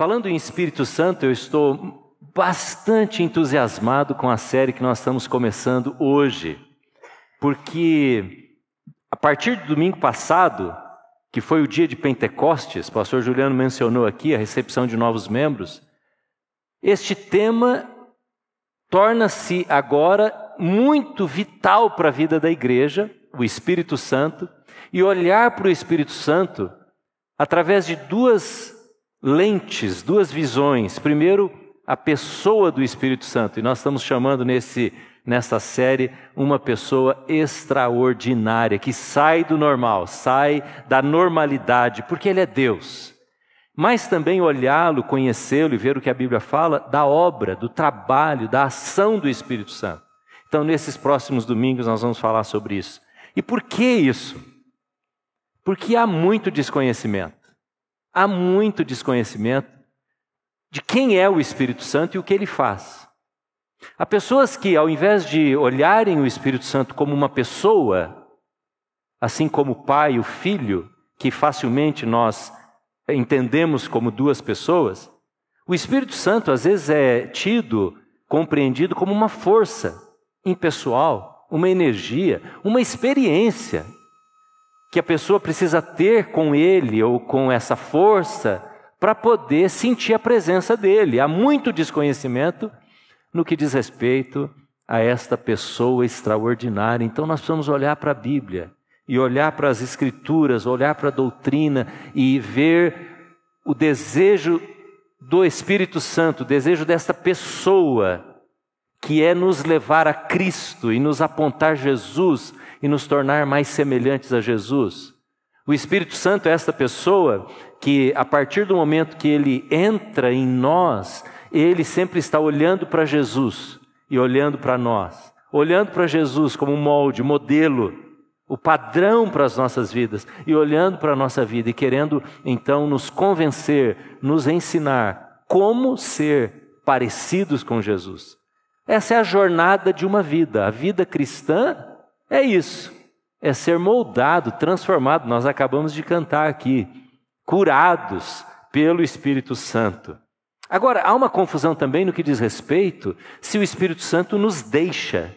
Falando em Espírito Santo, eu estou bastante entusiasmado com a série que nós estamos começando hoje, porque a partir do domingo passado, que foi o dia de Pentecostes, o pastor Juliano mencionou aqui a recepção de novos membros, este tema torna-se agora muito vital para a vida da igreja, o Espírito Santo, e olhar para o Espírito Santo através de duas lentes, duas visões. Primeiro, a pessoa do Espírito Santo, e nós estamos chamando nesse nesta série uma pessoa extraordinária que sai do normal, sai da normalidade, porque ele é Deus. Mas também olhá-lo, conhecê-lo e ver o que a Bíblia fala da obra, do trabalho, da ação do Espírito Santo. Então, nesses próximos domingos nós vamos falar sobre isso. E por que isso? Porque há muito desconhecimento. Há muito desconhecimento de quem é o Espírito Santo e o que ele faz. Há pessoas que, ao invés de olharem o Espírito Santo como uma pessoa, assim como o Pai e o Filho, que facilmente nós entendemos como duas pessoas, o Espírito Santo às vezes é tido, compreendido como uma força impessoal, uma energia, uma experiência que a pessoa precisa ter com ele ou com essa força para poder sentir a presença dele. Há muito desconhecimento no que diz respeito a esta pessoa extraordinária. Então nós precisamos olhar para a Bíblia e olhar para as Escrituras, olhar para a doutrina e ver o desejo do Espírito Santo, o desejo desta pessoa que é nos levar a Cristo e nos apontar Jesus e nos tornar mais semelhantes a Jesus. O Espírito Santo é esta pessoa que, a partir do momento que ele entra em nós, ele sempre está olhando para Jesus e olhando para nós, olhando para Jesus como um molde, modelo, o padrão para as nossas vidas e olhando para a nossa vida e querendo então nos convencer, nos ensinar como ser parecidos com Jesus. Essa é a jornada de uma vida. A vida cristã é isso. É ser moldado, transformado. Nós acabamos de cantar aqui, curados pelo Espírito Santo. Agora, há uma confusão também no que diz respeito se o Espírito Santo nos deixa.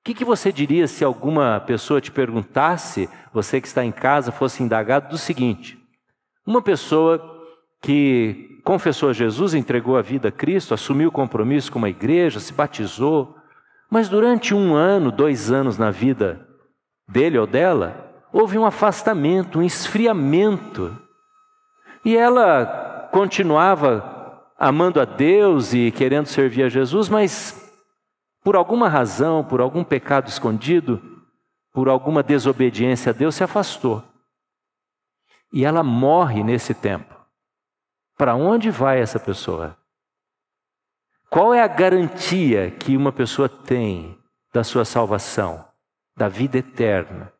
O que, que, você diria se alguma pessoa te perguntasse, você que está em casa, fosse indagado do seguinte: uma pessoa que confessou a Jesus, entregou a vida a Cristo, assumiu o compromisso com uma igreja, se batizou, mas durante um ano, dois anos na vida dele ou dela, houve um afastamento, um esfriamento. E ela continuava amando a Deus e querendo servir a Jesus, mas por alguma razão, por algum pecado escondido, por alguma desobediência a Deus, se afastou. E ela morre nesse tempo. Para onde vai essa pessoa? Qual é a garantia que uma pessoa tem da sua salvação, da vida eterna?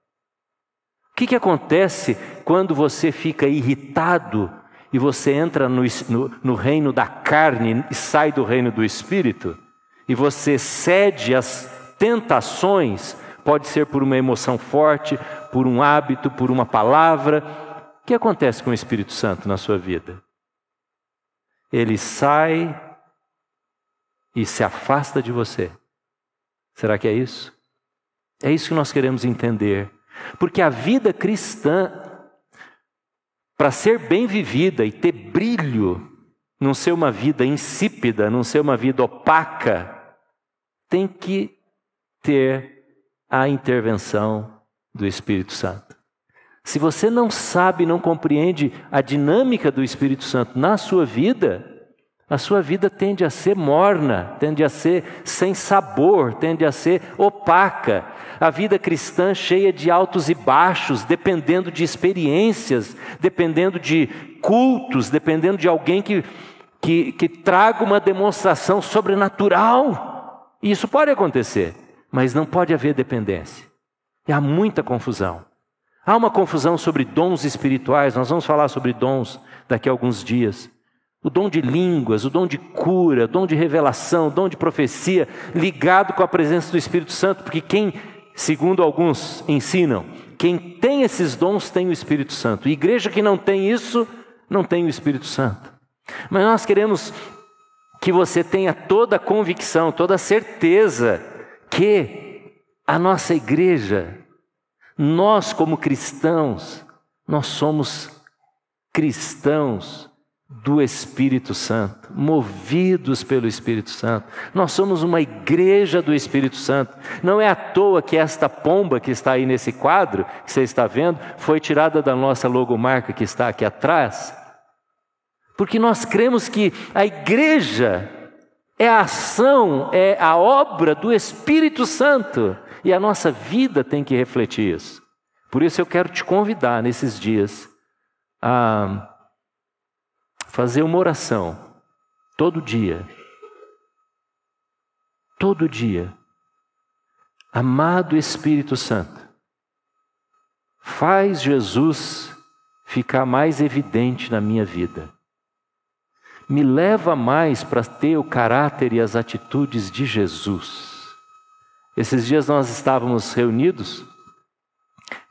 O que, que acontece quando você fica irritado e você entra no, no, no, reino da carne e sai do reino do espírito, e você cede às tentações, pode ser por uma emoção forte, por um hábito, por uma palavra. O que acontece com o Espírito Santo na sua vida? Ele sai e se afasta de você. Será que é isso? É isso que nós queremos entender. Porque a vida cristã para ser bem vivida e ter brilho, não ser uma vida insípida, não ser uma vida opaca, tem que ter a intervenção do Espírito Santo. Se você não sabe, não compreende a dinâmica do Espírito Santo na sua vida, a sua vida tende a ser morna, tende a ser sem sabor, tende a ser opaca. A vida cristã cheia de altos e baixos, dependendo de experiências, dependendo de cultos, dependendo de alguém que, que, que traga uma demonstração sobrenatural. Isso pode acontecer, mas não pode haver dependência. E há muita confusão. Há uma confusão sobre dons espirituais, nós vamos falar sobre dons daqui a alguns dias o dom de línguas, o dom de cura, o dom de revelação, o dom de profecia, ligado com a presença do Espírito Santo, porque quem, segundo alguns ensinam, quem tem esses dons tem o Espírito Santo. E igreja que não tem isso, não tem o Espírito Santo. Mas nós queremos que você tenha toda a convicção, toda a certeza que a nossa igreja, nós como cristãos, nós somos cristãos do Espírito Santo, movidos pelo Espírito Santo. Nós somos uma igreja do Espírito Santo. Não é à toa que esta pomba que está aí nesse quadro, que você está vendo, foi tirada da nossa logomarca que está aqui atrás. Porque nós cremos que a igreja é a ação, é a obra do Espírito Santo. E a nossa vida tem que refletir isso. Por isso eu quero te convidar nesses dias a fazer uma oração todo dia. Todo dia. Amado Espírito Santo, faz Jesus ficar mais evidente na minha vida. Me leva mais para ter o caráter e as atitudes de Jesus. Esses dias nós estávamos reunidos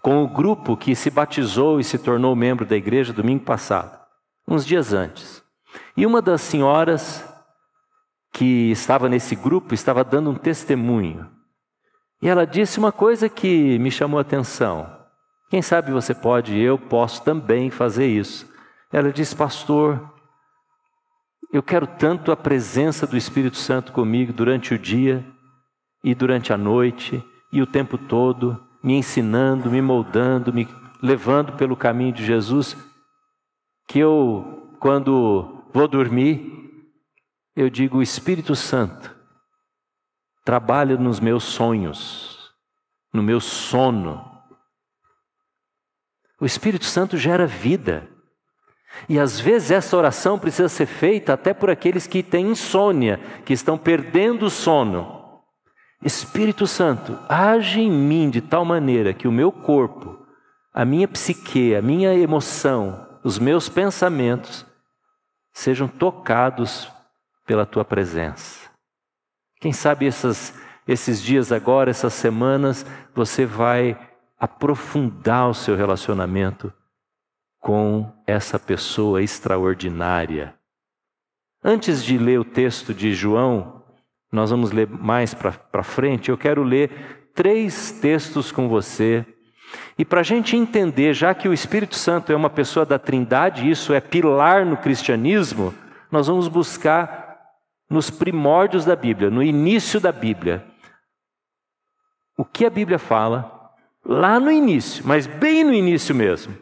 com o grupo que se batizou e se tornou membro da igreja domingo passado uns dias antes. E uma das senhoras que estava nesse grupo estava dando um testemunho. E ela disse uma coisa que me chamou a atenção. Quem sabe você pode, eu posso também fazer isso. Ela disse, pastor, eu quero tanto a presença do Espírito Santo comigo durante o dia e durante a noite e o tempo todo, me ensinando, me moldando, me levando pelo caminho de Jesus que eu, quando vou dormir, eu digo: Espírito Santo trabalha nos meus sonhos, no meu sono. O Espírito Santo gera vida. E às vezes essa oração precisa ser feita até por aqueles que têm insônia, que estão perdendo o sono. Espírito Santo, age em mim de tal maneira que o meu corpo, a minha psique, a minha emoção, os meus pensamentos sejam tocados pela tua presença. Quem sabe essas, esses dias agora, essas semanas, você vai aprofundar o seu relacionamento com essa pessoa extraordinária. Antes de ler o texto de João, nós vamos ler mais para frente, eu quero ler três textos com você e para a gente entender, já que o Espírito Santo é uma pessoa da Trindade, isso é pilar no cristianismo, nós vamos buscar nos primórdios da Bíblia, no início da Bíblia, o que a Bíblia fala, lá no início, mas bem no início mesmo,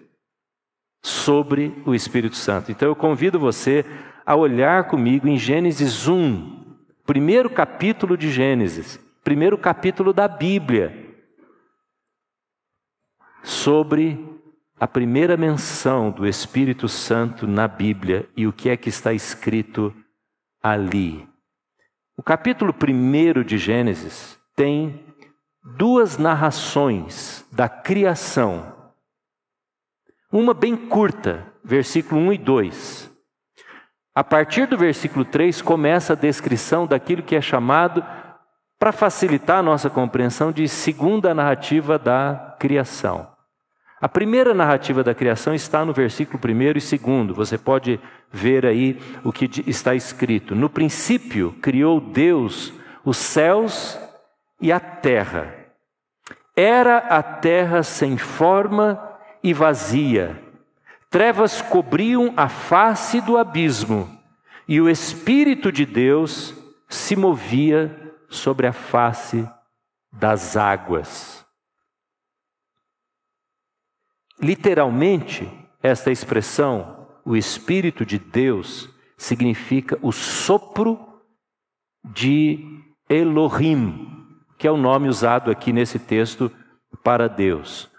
sobre o Espírito Santo. Então eu convido você a olhar comigo em Gênesis 1, primeiro capítulo de Gênesis, primeiro capítulo da Bíblia sobre a primeira menção do Espírito Santo na Bíblia e o que é que está escrito ali. O capítulo 1 de Gênesis tem duas narrações da criação. Uma bem curta, versículo 1 e 2. A partir do versículo 3 começa a descrição daquilo que é chamado, para facilitar a nossa compreensão, de segunda narrativa da criação. A primeira narrativa da criação está no versículo 1 e 2. Você pode ver aí o que está escrito. No princípio criou Deus os céus e a terra. Era a terra sem forma e vazia. Trevas cobriam a face do abismo, e o Espírito de Deus se movia sobre a face das águas. Literalmente, esta expressão, o Espírito de Deus, significa o sopro de Elohim, que é o nome usado aqui nesse texto para Deus.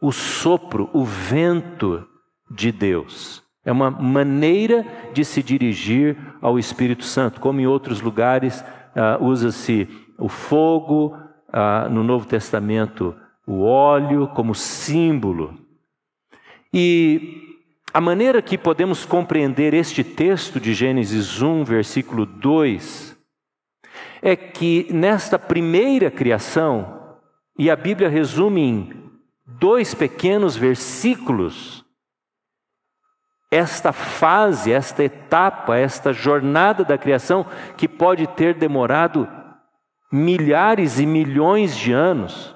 O sopro, o vento de Deus. É uma maneira de se dirigir ao Espírito Santo, como em outros lugares uh, usa-se o fogo, uh, no Novo Testamento o óleo como símbolo e a maneira que podemos compreender este texto de Gênesis 1, versículo 2, é que nesta primeira criação, e a Bíblia resume em dois pequenos versículos, esta fase, esta etapa, esta jornada da criação que pode ter demorado milhares e milhões de anos.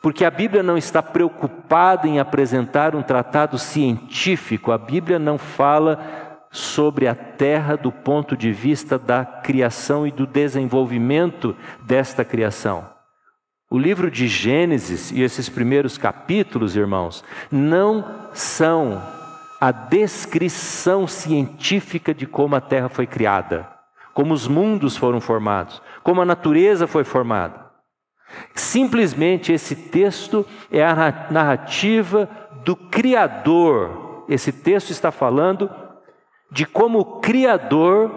Porque a Bíblia não está preocupada em apresentar um tratado científico, a Bíblia não fala sobre a terra do ponto de vista da criação e do desenvolvimento desta criação. O livro de Gênesis e esses primeiros capítulos, irmãos, não são a descrição científica de como a terra foi criada, como os mundos foram formados, como a natureza foi formada. Simplesmente esse texto é a narrativa do Criador. Esse texto está falando de como o Criador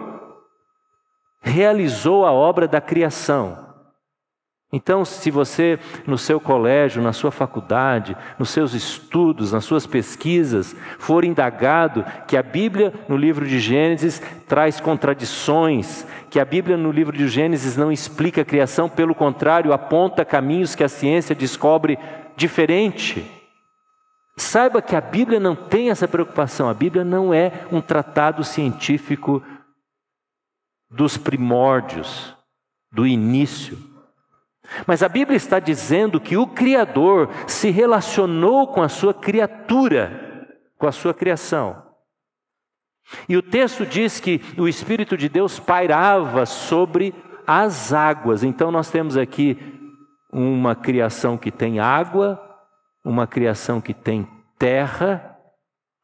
realizou a obra da criação. Então, se você, no seu colégio, na sua faculdade, nos seus estudos, nas suas pesquisas, for indagado que a Bíblia, no livro de Gênesis, traz contradições, que a Bíblia, no livro de Gênesis, não explica a criação, pelo contrário, aponta caminhos que a ciência descobre diferente. Saiba que a Bíblia não tem essa preocupação, a Bíblia não é um tratado científico dos primórdios, do início. Mas a Bíblia está dizendo que o Criador se relacionou com a sua criatura, com a sua criação. E o texto diz que o Espírito de Deus pairava sobre as águas. Então nós temos aqui uma criação que tem água, uma criação que tem terra,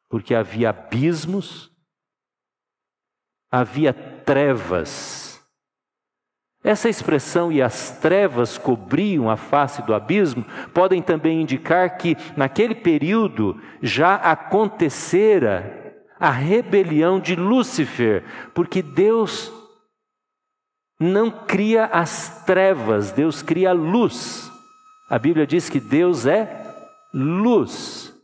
porque havia abismos, havia trevas essa expressão e as trevas cobriam a face do abismo podem também indicar que naquele período já acontecera a rebelião de Lúcifer, porque Deus não cria as trevas, Deus cria a luz. A Bíblia diz que Deus é luz.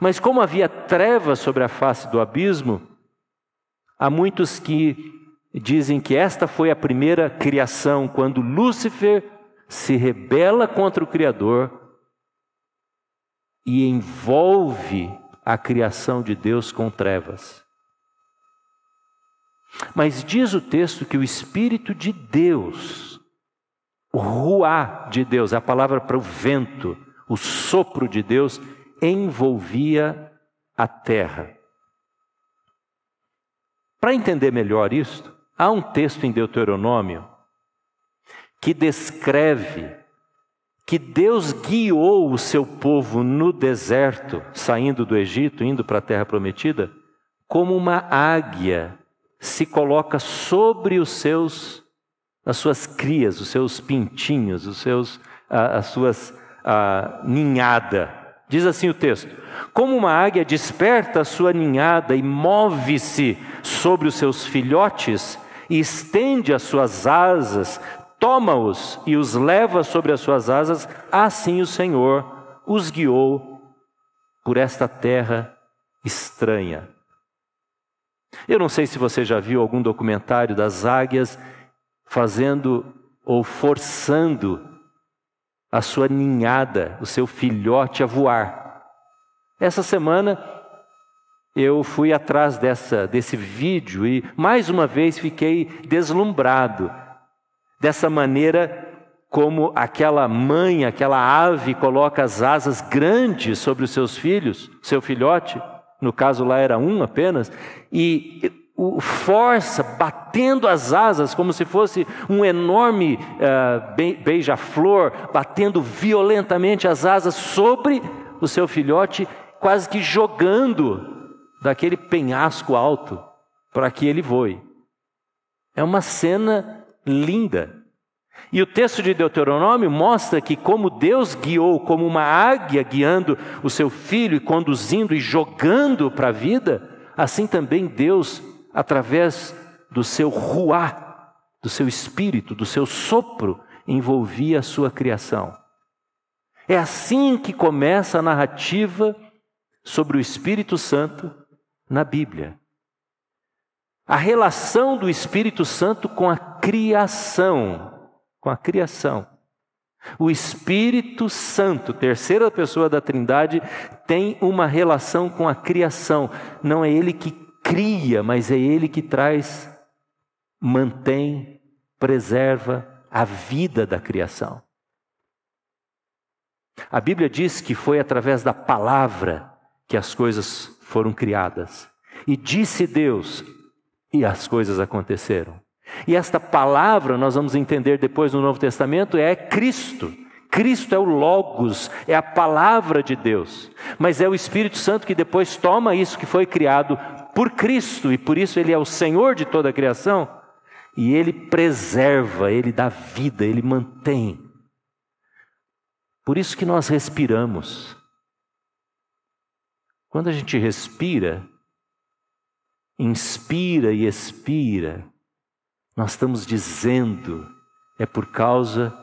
Mas como havia trevas sobre a face do abismo, há muitos que dizem que esta foi a primeira criação, quando Lúcifer se rebela contra o Criador e envolve a criação de Deus com trevas. Mas diz o texto que o Espírito de Deus, o ruá de Deus, a palavra para o vento, o sopro de Deus, envolvia a terra. Para entender melhor isto, Há um texto em Deuteronômio que descreve que Deus guiou o seu povo no deserto, saindo do Egito, indo para a terra prometida, como uma águia se coloca sobre os seus as suas crias, os seus pintinhos, os seus as suas a, ninhada. Diz assim o texto: Como uma águia desperta a sua ninhada e move-se sobre os seus filhotes, e estende as suas asas, toma-os e os leva sobre as suas asas, assim o Senhor os guiou por esta terra estranha. Eu não sei se você já viu algum documentário das águias fazendo ou forçando a sua ninhada, o seu filhote a voar. Essa semana eu fui atrás dessa, desse vídeo e mais uma vez fiquei deslumbrado dessa maneira como aquela mãe, aquela ave coloca as asas grandes sobre os seus filhos, seu filhote, no caso lá era um apenas, e o força batendo as asas como se fosse um enorme uh, beija-flor, batendo violentamente as asas sobre o seu filhote, quase que jogando daquele penhasco alto para que ele voe. É uma cena linda. E o texto de Deuteronômio mostra que, como Deus guiou como uma águia guiando o seu filho e conduzindo e jogando para a vida, assim também Deus, através do seu ruá, do seu espírito, do seu sopro, envolvia a sua criação. É assim que começa a narrativa sobre o Espírito Santo na Bíblia. A relação do Espírito Santo com a criação, com a criação. O Espírito Santo, terceira pessoa da Trindade, tem uma relação com a criação. Não é ele que cria, mas é ele que traz, mantém, preserva a vida da criação. A Bíblia diz que foi através da palavra que as coisas foram criadas. E disse Deus, e as coisas aconteceram. E esta palavra, nós vamos entender depois no Novo Testamento, é Cristo. Cristo é o Logos, é a palavra de Deus. Mas é o Espírito Santo que depois toma isso que foi criado por Cristo, e por isso ele é o Senhor de toda a criação, e ele preserva, ele dá vida, ele mantém. Por isso que nós respiramos. Quando a gente respira, inspira e expira, nós estamos dizendo, é por causa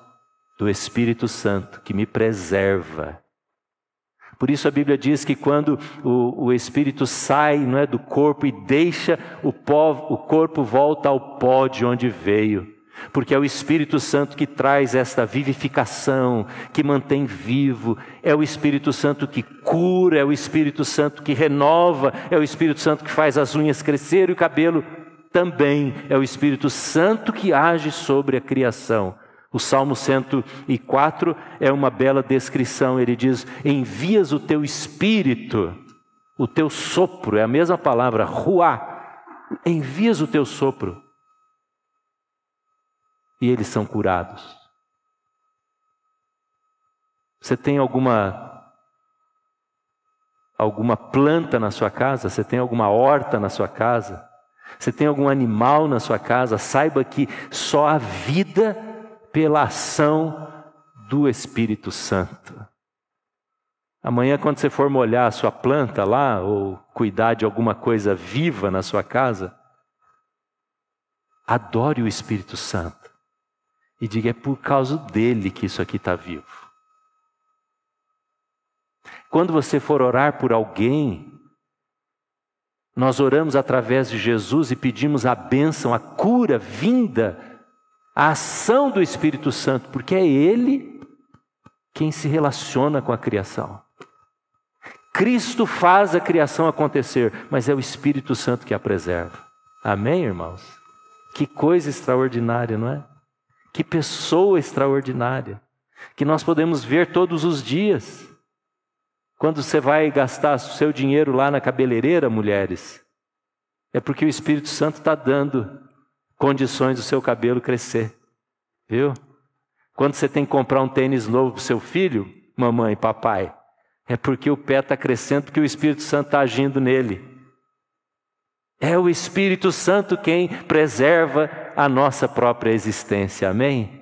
do Espírito Santo que me preserva. Por isso a Bíblia diz que quando o, o Espírito sai não é, do corpo e deixa o, pó, o corpo volta ao pó de onde veio. Porque é o Espírito Santo que traz esta vivificação, que mantém vivo, é o Espírito Santo que cura, é o Espírito Santo que renova, é o Espírito Santo que faz as unhas crescer e o cabelo também é o Espírito Santo que age sobre a criação. O Salmo 104 é uma bela descrição. Ele diz: Envias o teu espírito, o teu sopro, é a mesma palavra, ruá. Envias o teu sopro. E eles são curados. Você tem alguma alguma planta na sua casa? Você tem alguma horta na sua casa? Você tem algum animal na sua casa, saiba que só há vida pela ação do Espírito Santo. Amanhã, quando você for molhar a sua planta lá, ou cuidar de alguma coisa viva na sua casa, adore o Espírito Santo e diga: é por causa dele que isso aqui está vivo. Quando você for orar por alguém, nós oramos através de Jesus e pedimos a bênção, a cura vinda, a ação do Espírito Santo, porque é Ele quem se relaciona com a criação. Cristo faz a criação acontecer, mas é o Espírito Santo que a preserva. Amém, irmãos? Que coisa extraordinária, não é? Que pessoa extraordinária, que nós podemos ver todos os dias. Quando você vai gastar seu dinheiro lá na cabeleireira, mulheres, é porque o Espírito Santo está dando condições do seu cabelo crescer. Viu? Quando você tem que comprar um tênis novo para o seu filho, mamãe e papai, é porque o pé está crescendo, porque o Espírito Santo está agindo nele. É o Espírito Santo quem preserva a nossa própria existência. Amém?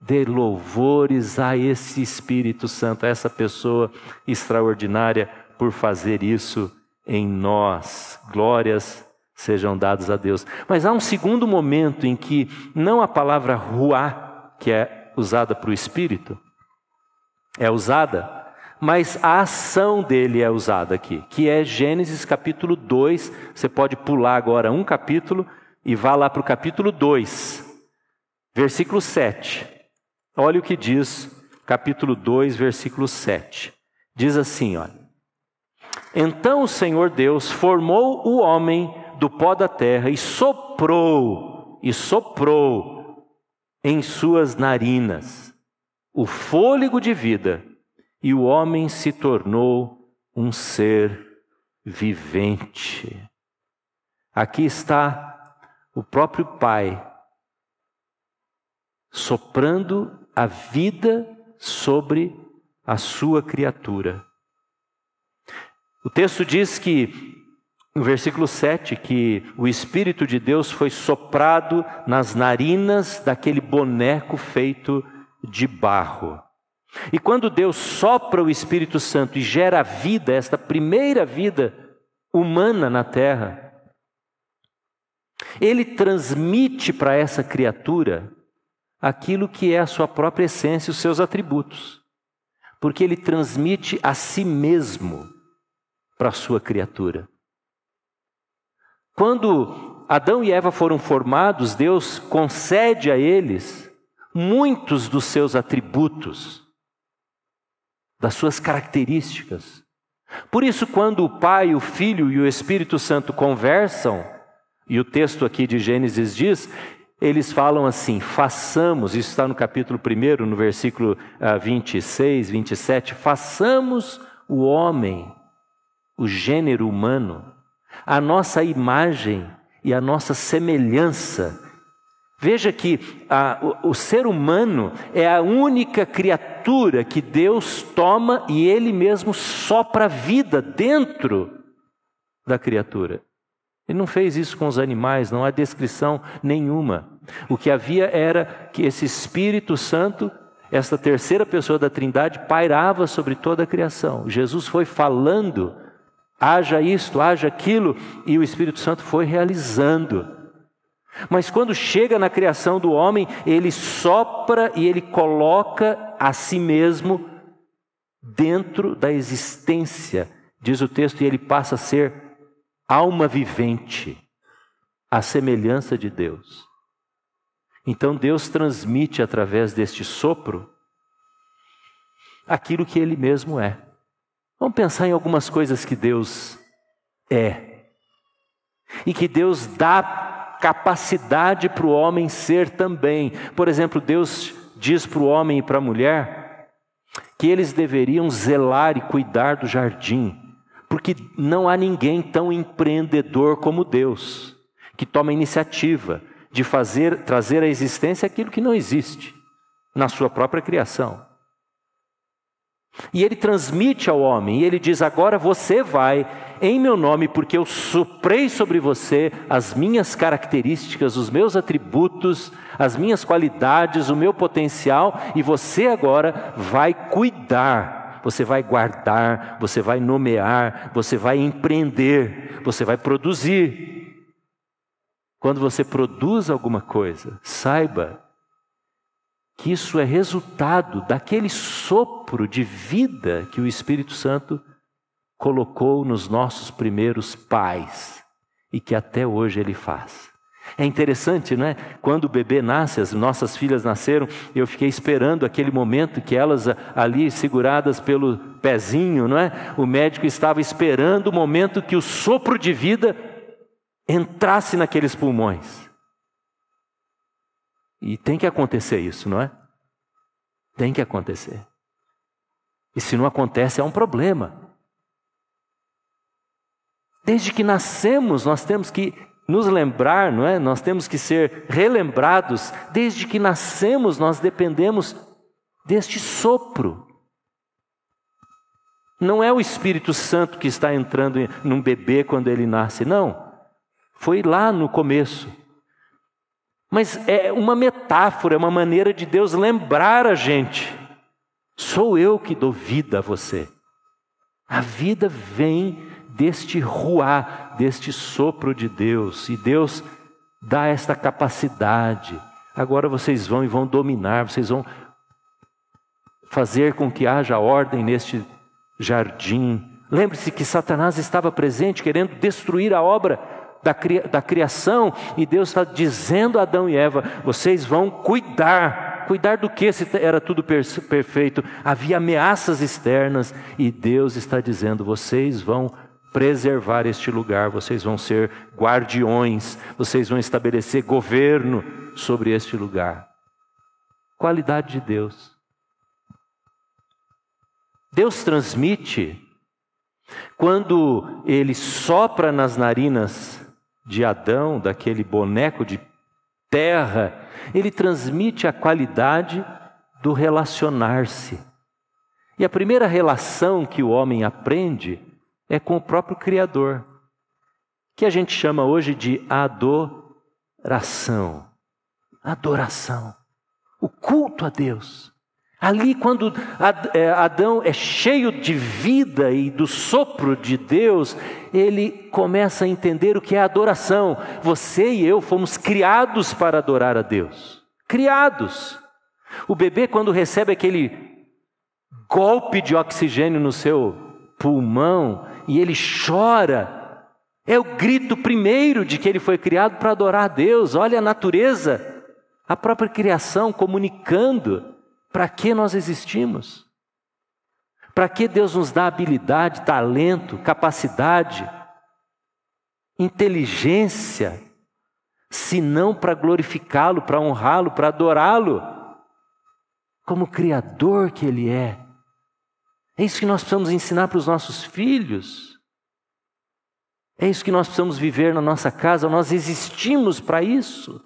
Dê louvores a esse Espírito Santo, a essa pessoa extraordinária por fazer isso em nós. Glórias sejam dadas a Deus. Mas há um segundo momento em que não a palavra ruá, que é usada para o Espírito, é usada, mas a ação dele é usada aqui, que é Gênesis capítulo 2. Você pode pular agora um capítulo e vá lá para o capítulo 2, versículo 7. Olha o que diz capítulo 2, versículo 7. Diz assim, olha. Então o Senhor Deus formou o homem do pó da terra e soprou, e soprou em suas narinas o fôlego de vida, e o homem se tornou um ser vivente. Aqui está o próprio Pai soprando a vida sobre a sua criatura. O texto diz que, no versículo 7, que o Espírito de Deus foi soprado nas narinas daquele boneco feito de barro. E quando Deus sopra o Espírito Santo e gera a vida, esta primeira vida humana na terra, ele transmite para essa criatura aquilo que é a sua própria essência, os seus atributos, porque ele transmite a si mesmo para a sua criatura. Quando Adão e Eva foram formados, Deus concede a eles muitos dos seus atributos, das suas características. Por isso, quando o Pai, o Filho e o Espírito Santo conversam, e o texto aqui de Gênesis diz, eles falam assim: façamos, isso está no capítulo 1, no versículo 26, ah, 27, façamos o homem, o gênero humano, a nossa imagem e a nossa semelhança. Veja que a, o, o ser humano é a única criatura que Deus toma e Ele mesmo sopra vida dentro da criatura. Ele não fez isso com os animais, não há descrição nenhuma. O que havia era que esse Espírito Santo, esta terceira pessoa da Trindade, pairava sobre toda a criação. Jesus foi falando, haja isto, haja aquilo, e o Espírito Santo foi realizando. Mas quando chega na criação do homem, ele sopra e ele coloca a si mesmo dentro da existência, diz o texto, e ele passa a ser alma vivente, à semelhança de Deus. Então Deus transmite através deste sopro aquilo que Ele mesmo é. Vamos pensar em algumas coisas que Deus é e que Deus dá capacidade para o homem ser também. Por exemplo, Deus diz para o homem e para a mulher que eles deveriam zelar e cuidar do jardim porque não há ninguém tão empreendedor como Deus, que toma a iniciativa de fazer, trazer à existência aquilo que não existe na sua própria criação. E ele transmite ao homem, e ele diz: Agora você vai em meu nome, porque eu soprei sobre você as minhas características, os meus atributos, as minhas qualidades, o meu potencial, e você agora vai cuidar você vai guardar, você vai nomear, você vai empreender, você vai produzir. Quando você produz alguma coisa, saiba que isso é resultado daquele sopro de vida que o Espírito Santo colocou nos nossos primeiros pais e que até hoje ele faz. É interessante, não é? Quando o bebê nasce, as nossas filhas nasceram, eu fiquei esperando aquele momento que elas ali seguradas pelo pezinho, não é? O médico estava esperando o momento que o sopro de vida entrasse naqueles pulmões. E tem que acontecer isso, não é? Tem que acontecer. E se não acontece, é um problema. Desde que nascemos, nós temos que nos lembrar, não é? Nós temos que ser relembrados, desde que nascemos, nós dependemos deste sopro. Não é o Espírito Santo que está entrando num bebê quando ele nasce, não. Foi lá no começo. Mas é uma metáfora, é uma maneira de Deus lembrar a gente: sou eu que dou vida a você. A vida vem deste ruá, deste sopro de Deus. E Deus dá esta capacidade. Agora vocês vão e vão dominar, vocês vão fazer com que haja ordem neste jardim. Lembre-se que Satanás estava presente, querendo destruir a obra da, da criação, e Deus está dizendo a Adão e Eva: vocês vão cuidar. Cuidar do que se era tudo perfeito? Havia ameaças externas, e Deus está dizendo: vocês vão preservar este lugar, vocês vão ser guardiões, vocês vão estabelecer governo sobre este lugar. Qualidade de Deus. Deus transmite quando ele sopra nas narinas de Adão, daquele boneco de terra, ele transmite a qualidade do relacionar-se. E a primeira relação que o homem aprende é com o próprio Criador, que a gente chama hoje de adoração. Adoração. O culto a Deus. Ali, quando é, Adão é cheio de vida e do sopro de Deus, ele começa a entender o que é adoração. Você e eu fomos criados para adorar a Deus. Criados. O bebê, quando recebe aquele golpe de oxigênio no seu pulmão, e ele chora. É o grito primeiro de que ele foi criado para adorar Deus. Olha a natureza. a própria criação comunicando para que nós existimos. Para que Deus nos dá habilidade, talento, capacidade, inteligência, se não para glorificá-lo, para honrá-lo, para adorá-lo, como Criador que Ele é. É isso que nós precisamos ensinar para os nossos filhos. É isso que nós precisamos viver na nossa casa, nós existimos para isso.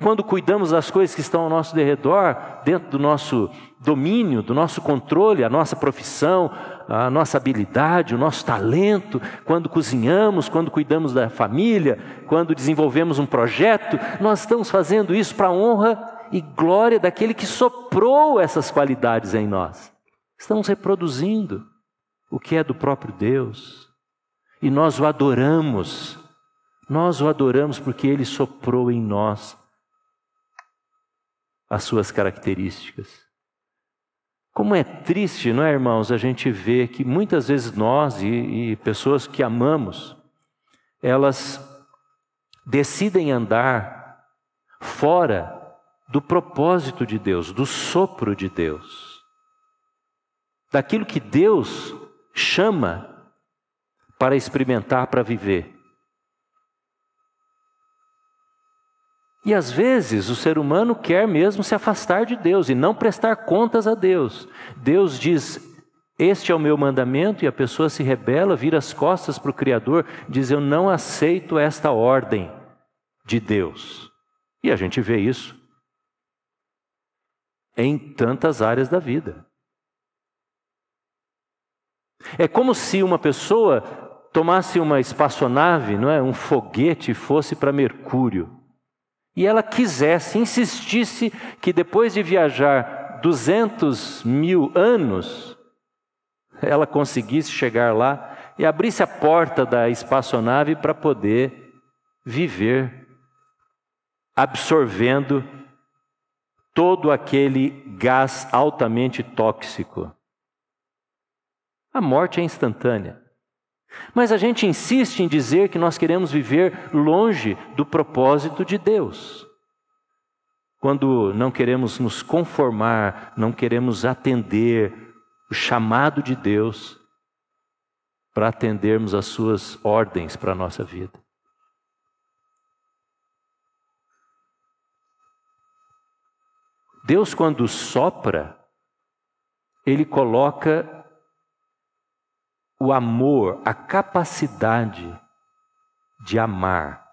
Quando cuidamos das coisas que estão ao nosso derredor, dentro do nosso domínio, do nosso controle, a nossa profissão, a nossa habilidade, o nosso talento, quando cozinhamos, quando cuidamos da família, quando desenvolvemos um projeto, nós estamos fazendo isso para a honra e glória daquele que soprou essas qualidades em nós. Estamos reproduzindo o que é do próprio Deus e nós o adoramos. Nós o adoramos porque ele soprou em nós as suas características. Como é triste, não é, irmãos, a gente vê que muitas vezes nós e, e pessoas que amamos, elas decidem andar fora do propósito de Deus, do sopro de Deus, daquilo que Deus chama para experimentar, para viver. E às vezes o ser humano quer mesmo se afastar de Deus e não prestar contas a Deus. Deus diz: Este é o meu mandamento, e a pessoa se rebela, vira as costas para o Criador, diz: Eu não aceito esta ordem de Deus. E a gente vê isso em tantas áreas da vida. É como se uma pessoa tomasse uma espaçonave, não é, um foguete, fosse para Mercúrio e ela quisesse, insistisse que depois de viajar 200 mil anos, ela conseguisse chegar lá e abrisse a porta da espaçonave para poder viver absorvendo todo aquele gás altamente tóxico. A morte é instantânea. Mas a gente insiste em dizer que nós queremos viver longe do propósito de Deus. Quando não queremos nos conformar, não queremos atender o chamado de Deus para atendermos as suas ordens para a nossa vida. Deus, quando sopra, Ele coloca o amor, a capacidade de amar.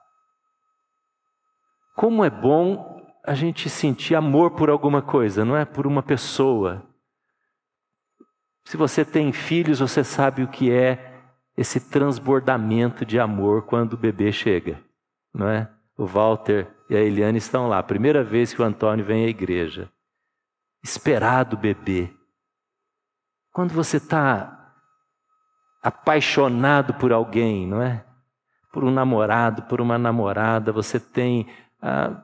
Como é bom a gente sentir amor por alguma coisa, não é? Por uma pessoa. Se você tem filhos, você sabe o que é esse transbordamento de amor quando o bebê chega, não é? O Walter e a Eliane estão lá, primeira vez que o Antônio vem à igreja. Esperado bebê. Quando você está apaixonado por alguém, não é? Por um namorado, por uma namorada, você tem ah,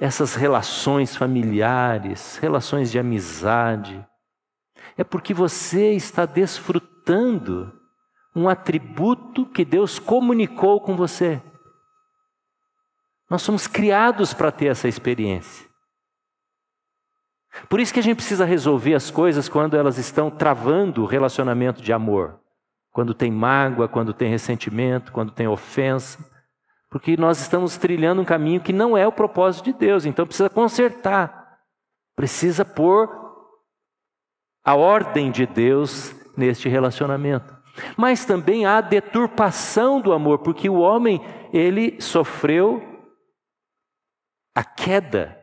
essas relações familiares, relações de amizade. É porque você está desfrutando um atributo que Deus comunicou com você. Nós somos criados para ter essa experiência. Por isso que a gente precisa resolver as coisas quando elas estão travando o relacionamento de amor quando tem mágoa, quando tem ressentimento, quando tem ofensa, porque nós estamos trilhando um caminho que não é o propósito de Deus, então precisa consertar, precisa pôr a ordem de Deus neste relacionamento. Mas também há deturpação do amor, porque o homem, ele sofreu a queda,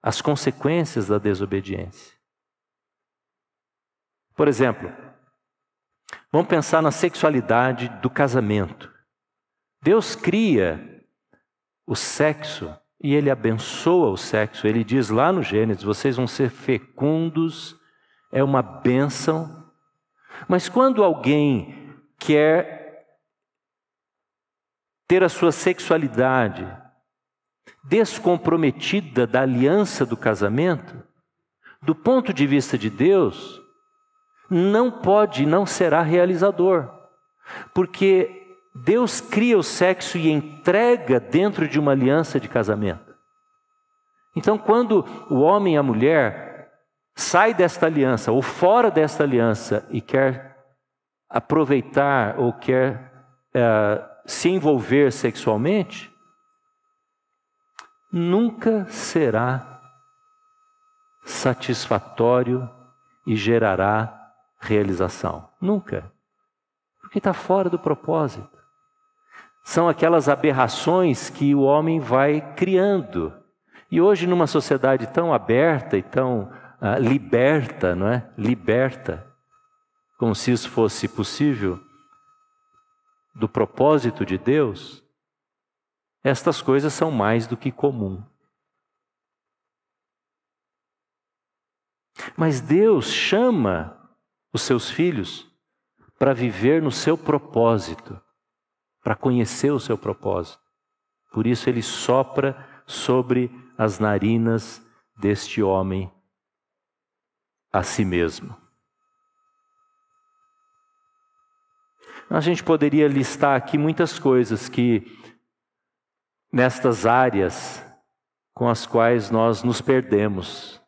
as consequências da desobediência. Por exemplo, Vamos pensar na sexualidade do casamento. Deus cria o sexo e ele abençoa o sexo. Ele diz lá no Gênesis: vocês vão ser fecundos, é uma bênção. Mas quando alguém quer ter a sua sexualidade descomprometida da aliança do casamento, do ponto de vista de Deus, não pode, não será realizador, porque Deus cria o sexo e entrega dentro de uma aliança de casamento. Então, quando o homem e a mulher sai desta aliança ou fora desta aliança e quer aproveitar ou quer é, se envolver sexualmente, nunca será satisfatório e gerará realização. Nunca. Porque está fora do propósito. São aquelas aberrações que o homem vai criando. E hoje, numa sociedade tão aberta e tão uh, liberta, não é? Liberta, como se isso fosse possível, do propósito de Deus, estas coisas são mais do que comum. Mas Deus chama os seus filhos para viver no seu propósito, para conhecer o seu propósito. Por isso ele sopra sobre as narinas deste homem a si mesmo. A gente poderia listar aqui muitas coisas que, nestas áreas com as quais nós nos perdemos,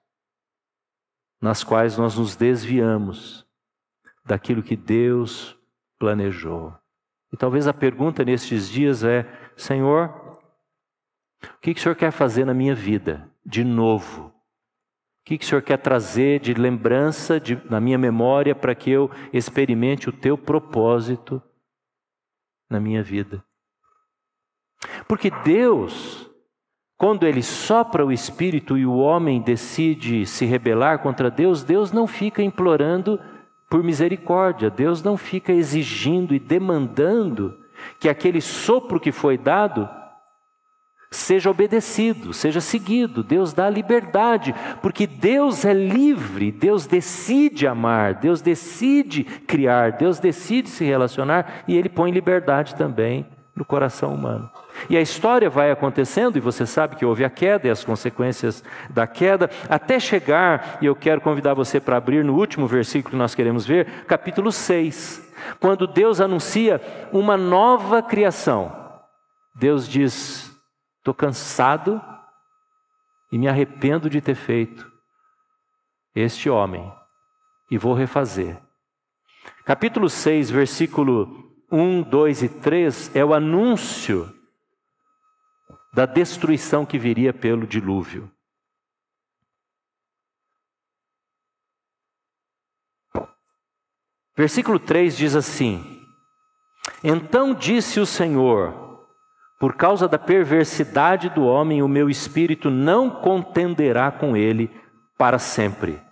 nas quais nós nos desviamos daquilo que Deus planejou. E talvez a pergunta nestes dias é: Senhor, o que, que o Senhor quer fazer na minha vida de novo? O que, que o Senhor quer trazer de lembrança de, na minha memória para que eu experimente o teu propósito na minha vida? Porque Deus, quando Ele sopra o Espírito e o homem decide se rebelar contra Deus, Deus não fica implorando por misericórdia, Deus não fica exigindo e demandando que aquele sopro que foi dado seja obedecido, seja seguido. Deus dá liberdade, porque Deus é livre, Deus decide amar, Deus decide criar, Deus decide se relacionar e Ele põe liberdade também no coração humano. E a história vai acontecendo, e você sabe que houve a queda e as consequências da queda, até chegar, e eu quero convidar você para abrir no último versículo que nós queremos ver, capítulo 6, quando Deus anuncia uma nova criação. Deus diz: Estou cansado e me arrependo de ter feito este homem e vou refazer. Capítulo 6, versículo 1, 2 e 3 é o anúncio da destruição que viria pelo dilúvio. Versículo 3 diz assim: Então disse o Senhor: por causa da perversidade do homem, o meu espírito não contenderá com ele para sempre.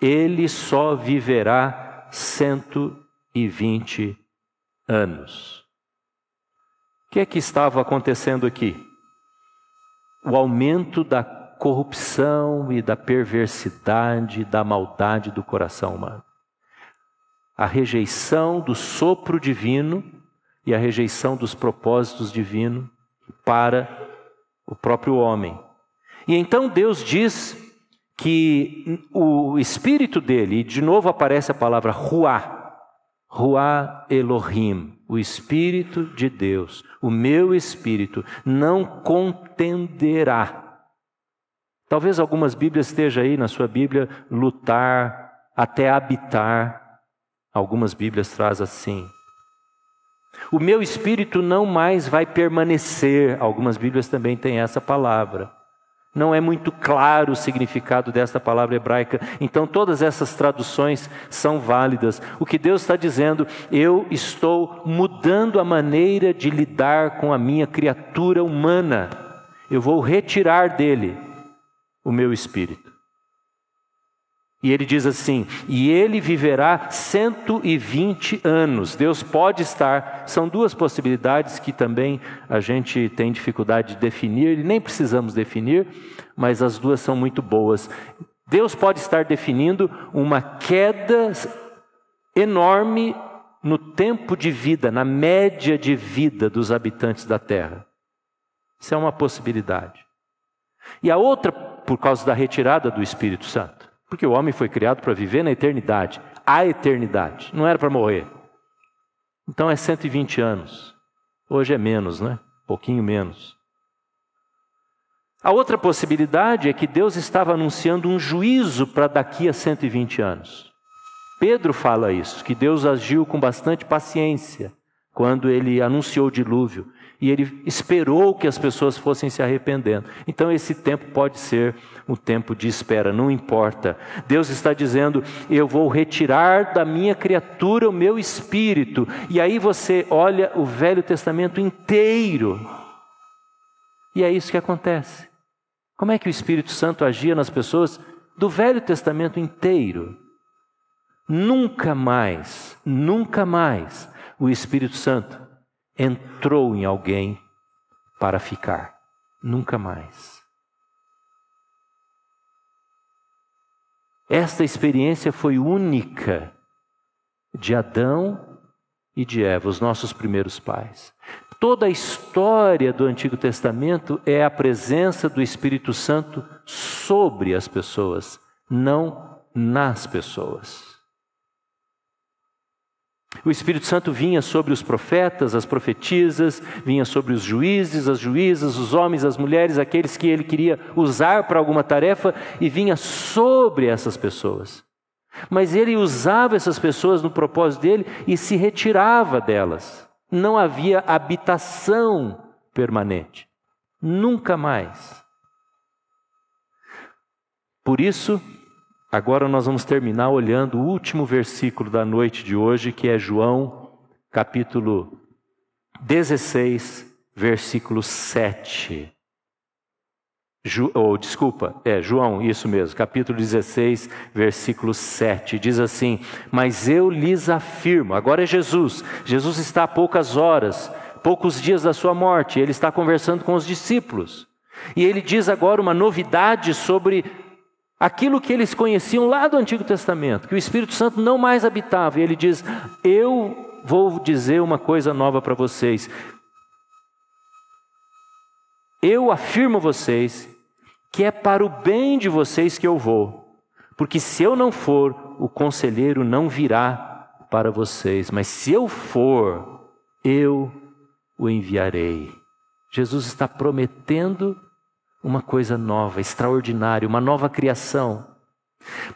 Ele só viverá cento e vinte anos. O que é que estava acontecendo aqui? O aumento da corrupção e da perversidade, da maldade do coração humano. A rejeição do sopro divino e a rejeição dos propósitos divinos para o próprio homem. E então Deus diz que o espírito dele, e de novo aparece a palavra Ruá, Ruá Elohim, o espírito de Deus, o meu espírito, não contenderá. Talvez algumas Bíblias esteja aí na sua Bíblia lutar até habitar. Algumas Bíblias traz assim. O meu espírito não mais vai permanecer. Algumas Bíblias também têm essa palavra. Não é muito claro o significado desta palavra hebraica, então todas essas traduções são válidas. O que Deus está dizendo, eu estou mudando a maneira de lidar com a minha criatura humana. Eu vou retirar dele o meu espírito. E ele diz assim: e ele viverá 120 anos. Deus pode estar, são duas possibilidades que também a gente tem dificuldade de definir, e nem precisamos definir, mas as duas são muito boas. Deus pode estar definindo uma queda enorme no tempo de vida, na média de vida dos habitantes da terra. Isso é uma possibilidade. E a outra, por causa da retirada do Espírito Santo. Porque o homem foi criado para viver na eternidade, a eternidade, não era para morrer. Então é 120 anos. Hoje é menos, né? Pouquinho menos. A outra possibilidade é que Deus estava anunciando um juízo para daqui a 120 anos. Pedro fala isso, que Deus agiu com bastante paciência quando ele anunciou o dilúvio e ele esperou que as pessoas fossem se arrependendo. Então esse tempo pode ser um tempo de espera, não importa. Deus está dizendo: "Eu vou retirar da minha criatura o meu espírito". E aí você olha o Velho Testamento inteiro. E é isso que acontece. Como é que o Espírito Santo agia nas pessoas do Velho Testamento inteiro? Nunca mais, nunca mais o Espírito Santo entrou em alguém para ficar. Nunca mais. Esta experiência foi única de Adão e de Eva, os nossos primeiros pais. Toda a história do Antigo Testamento é a presença do Espírito Santo sobre as pessoas, não nas pessoas. O Espírito Santo vinha sobre os profetas, as profetisas, vinha sobre os juízes, as juízas, os homens, as mulheres, aqueles que ele queria usar para alguma tarefa, e vinha sobre essas pessoas. Mas ele usava essas pessoas no propósito dele e se retirava delas. Não havia habitação permanente. Nunca mais. Por isso, Agora nós vamos terminar olhando o último versículo da noite de hoje, que é João, capítulo 16, versículo 7. Ju, oh, desculpa, é João, isso mesmo, capítulo 16, versículo 7. Diz assim: Mas eu lhes afirmo, agora é Jesus, Jesus está a poucas horas, poucos dias da sua morte, ele está conversando com os discípulos. E ele diz agora uma novidade sobre aquilo que eles conheciam lá do Antigo Testamento, que o Espírito Santo não mais habitava. E ele diz: Eu vou dizer uma coisa nova para vocês. Eu afirmo a vocês que é para o bem de vocês que eu vou, porque se eu não for, o conselheiro não virá para vocês, mas se eu for, eu o enviarei. Jesus está prometendo uma coisa nova, extraordinária, uma nova criação.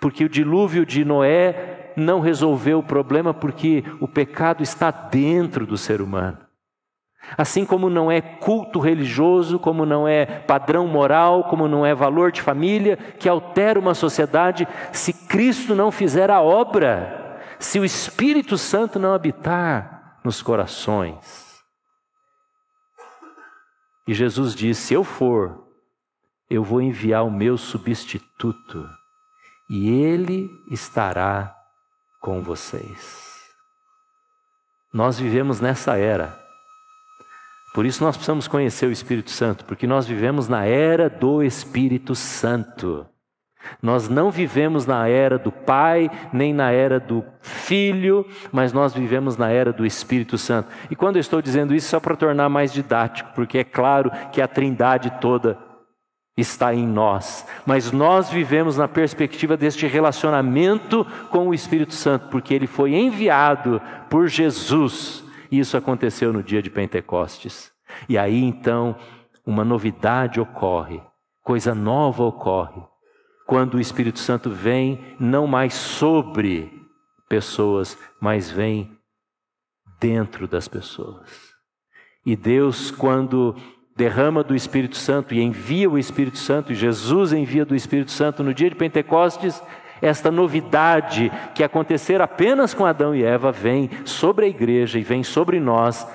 Porque o dilúvio de Noé não resolveu o problema porque o pecado está dentro do ser humano. Assim como não é culto religioso, como não é padrão moral, como não é valor de família que altera uma sociedade, se Cristo não fizer a obra, se o Espírito Santo não habitar nos corações. E Jesus disse: Se eu for, eu vou enviar o meu substituto e ele estará com vocês. Nós vivemos nessa era. Por isso nós precisamos conhecer o Espírito Santo, porque nós vivemos na era do Espírito Santo. Nós não vivemos na era do Pai, nem na era do Filho, mas nós vivemos na era do Espírito Santo. E quando eu estou dizendo isso, só para tornar mais didático, porque é claro que a trindade toda está em nós, mas nós vivemos na perspectiva deste relacionamento com o Espírito Santo, porque ele foi enviado por Jesus. E isso aconteceu no dia de Pentecostes. E aí então uma novidade ocorre, coisa nova ocorre, quando o Espírito Santo vem não mais sobre pessoas, mas vem dentro das pessoas. E Deus, quando derrama do Espírito Santo e envia o Espírito Santo, e Jesus envia do Espírito Santo no dia de Pentecostes, esta novidade que acontecer apenas com Adão e Eva vem sobre a igreja e vem sobre nós,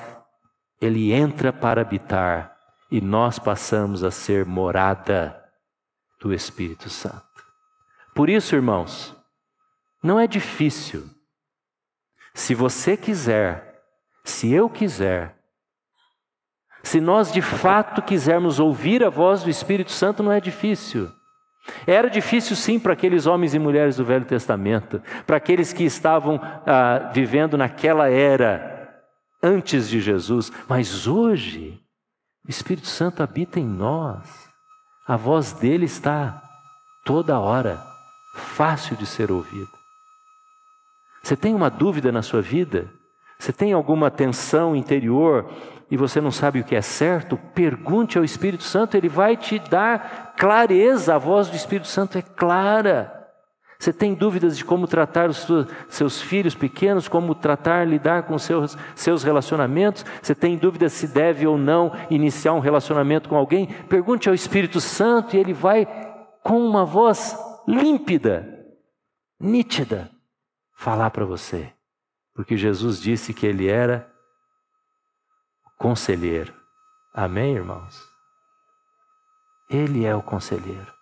ele entra para habitar e nós passamos a ser morada do Espírito Santo. Por isso, irmãos, não é difícil. Se você quiser, se eu quiser, se nós de fato quisermos ouvir a voz do Espírito Santo, não é difícil. Era difícil sim para aqueles homens e mulheres do Velho Testamento, para aqueles que estavam ah, vivendo naquela era antes de Jesus, mas hoje o Espírito Santo habita em nós, a voz dele está toda hora, fácil de ser ouvida. Você tem uma dúvida na sua vida? Você tem alguma tensão interior? E você não sabe o que é certo, pergunte ao Espírito Santo, ele vai te dar clareza. A voz do Espírito Santo é clara. Você tem dúvidas de como tratar os seus filhos pequenos, como tratar, lidar com seus, seus relacionamentos? Você tem dúvidas se deve ou não iniciar um relacionamento com alguém? Pergunte ao Espírito Santo e ele vai, com uma voz límpida, nítida, falar para você. Porque Jesus disse que ele era conselheiro. Amém, irmãos? Ele é o conselheiro.